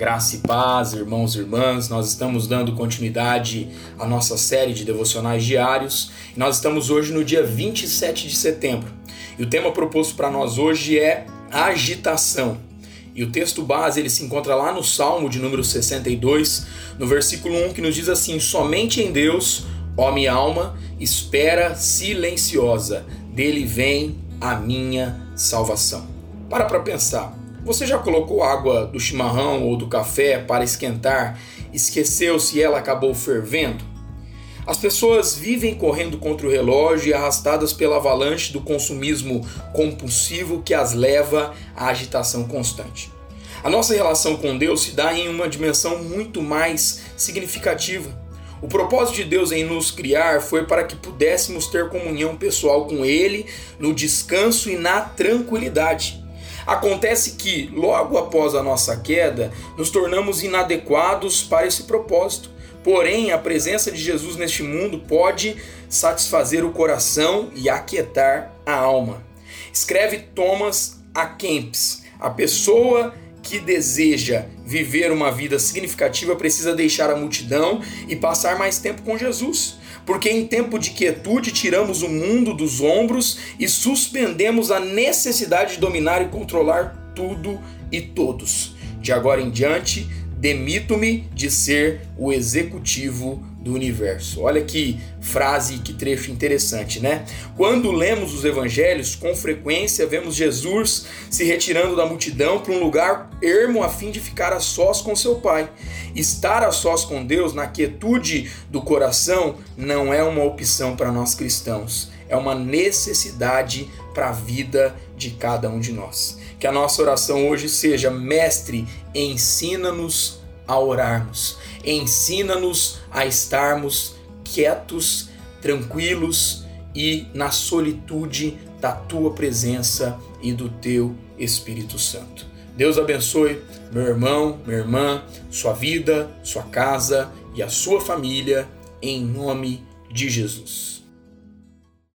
Graça e paz, irmãos e irmãs, nós estamos dando continuidade à nossa série de devocionais diários nós estamos hoje no dia 27 de setembro. E o tema proposto para nós hoje é agitação. E o texto base ele se encontra lá no Salmo de número 62, no versículo 1, que nos diz assim: Somente em Deus, ó minha alma, espera silenciosa, dele vem a minha salvação. Para para pensar. Você já colocou água do chimarrão ou do café para esquentar, esqueceu se ela acabou fervendo? As pessoas vivem correndo contra o relógio e arrastadas pela avalanche do consumismo compulsivo que as leva à agitação constante. A nossa relação com Deus se dá em uma dimensão muito mais significativa. O propósito de Deus em nos criar foi para que pudéssemos ter comunhão pessoal com Ele no descanso e na tranquilidade. Acontece que, logo após a nossa queda, nos tornamos inadequados para esse propósito. Porém, a presença de Jesus neste mundo pode satisfazer o coração e aquietar a alma. Escreve Thomas A. Kempis: a pessoa que deseja viver uma vida significativa precisa deixar a multidão e passar mais tempo com Jesus porque em tempo de quietude tiramos o mundo dos ombros e suspendemos a necessidade de dominar e controlar tudo e todos. De agora em diante, demito-me de ser o executivo do universo. Olha que frase, que trecho interessante, né? Quando lemos os evangelhos, com frequência vemos Jesus se retirando da multidão para um lugar ermo a fim de ficar a sós com seu Pai. Estar a sós com Deus na quietude do coração não é uma opção para nós cristãos, é uma necessidade para a vida de cada um de nós. Que a nossa oração hoje seja: Mestre, ensina-nos a orarmos, ensina-nos a estarmos quietos, tranquilos e na solitude da tua presença e do teu Espírito Santo. Deus abençoe meu irmão, minha irmã, sua vida, sua casa e a sua família, em nome de Jesus.